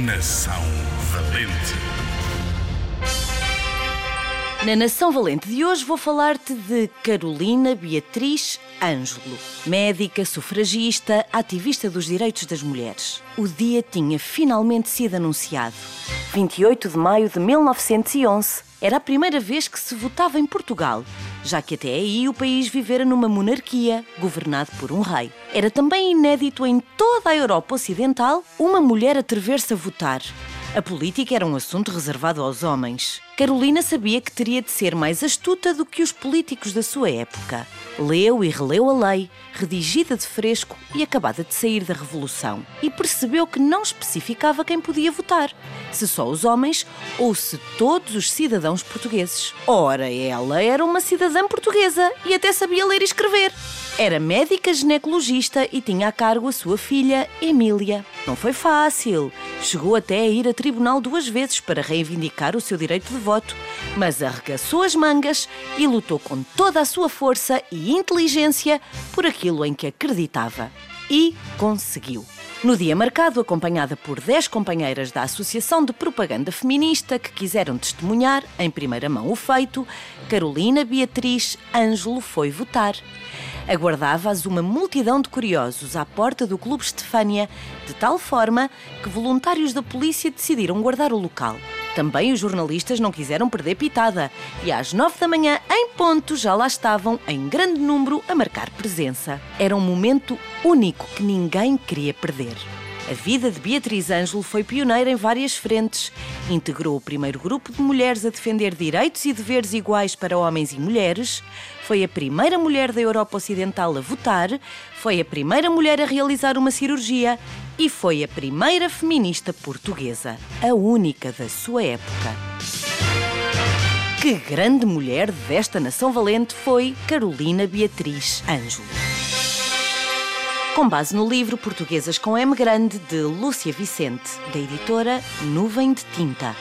Nação Valente. Na Nação Valente de hoje vou falar-te de Carolina Beatriz Ângelo, médica, sufragista, ativista dos direitos das mulheres. O dia tinha finalmente sido anunciado. 28 de maio de 1911 era a primeira vez que se votava em Portugal, já que até aí o país vivera numa monarquia, governado por um rei. Era também inédito em toda a Europa Ocidental uma mulher atrever-se a votar. A política era um assunto reservado aos homens. Carolina sabia que teria de ser mais astuta do que os políticos da sua época. Leu e releu a lei, redigida de fresco e acabada de sair da Revolução, e percebeu que não especificava quem podia votar, se só os homens ou se todos os cidadãos portugueses. Ora, ela era uma cidadã portuguesa e até sabia ler e escrever. Era médica ginecologista e tinha a cargo a sua filha, Emília. Não foi fácil. Chegou até a ir a tribunal duas vezes para reivindicar o seu direito de voto, mas arregaçou as mangas e lutou com toda a sua força e inteligência por aquilo em que acreditava. E conseguiu. No dia marcado, acompanhada por 10 companheiras da Associação de Propaganda Feminista que quiseram testemunhar, em primeira mão, o feito, Carolina Beatriz Ângelo foi votar. Aguardava-as uma multidão de curiosos à porta do Clube Estefânia, de tal forma que voluntários da polícia decidiram guardar o local. Também os jornalistas não quiseram perder pitada e às nove da manhã, em ponto, já lá estavam, em grande número, a marcar presença. Era um momento único que ninguém queria perder. A vida de Beatriz Ângelo foi pioneira em várias frentes. Integrou o primeiro grupo de mulheres a defender direitos e deveres iguais para homens e mulheres. Foi a primeira mulher da Europa Ocidental a votar. Foi a primeira mulher a realizar uma cirurgia. E foi a primeira feminista portuguesa. A única da sua época. Que grande mulher desta nação valente foi Carolina Beatriz Ângelo com base no livro Portuguesas com M Grande de Lúcia Vicente, da editora Nuvem de Tinta.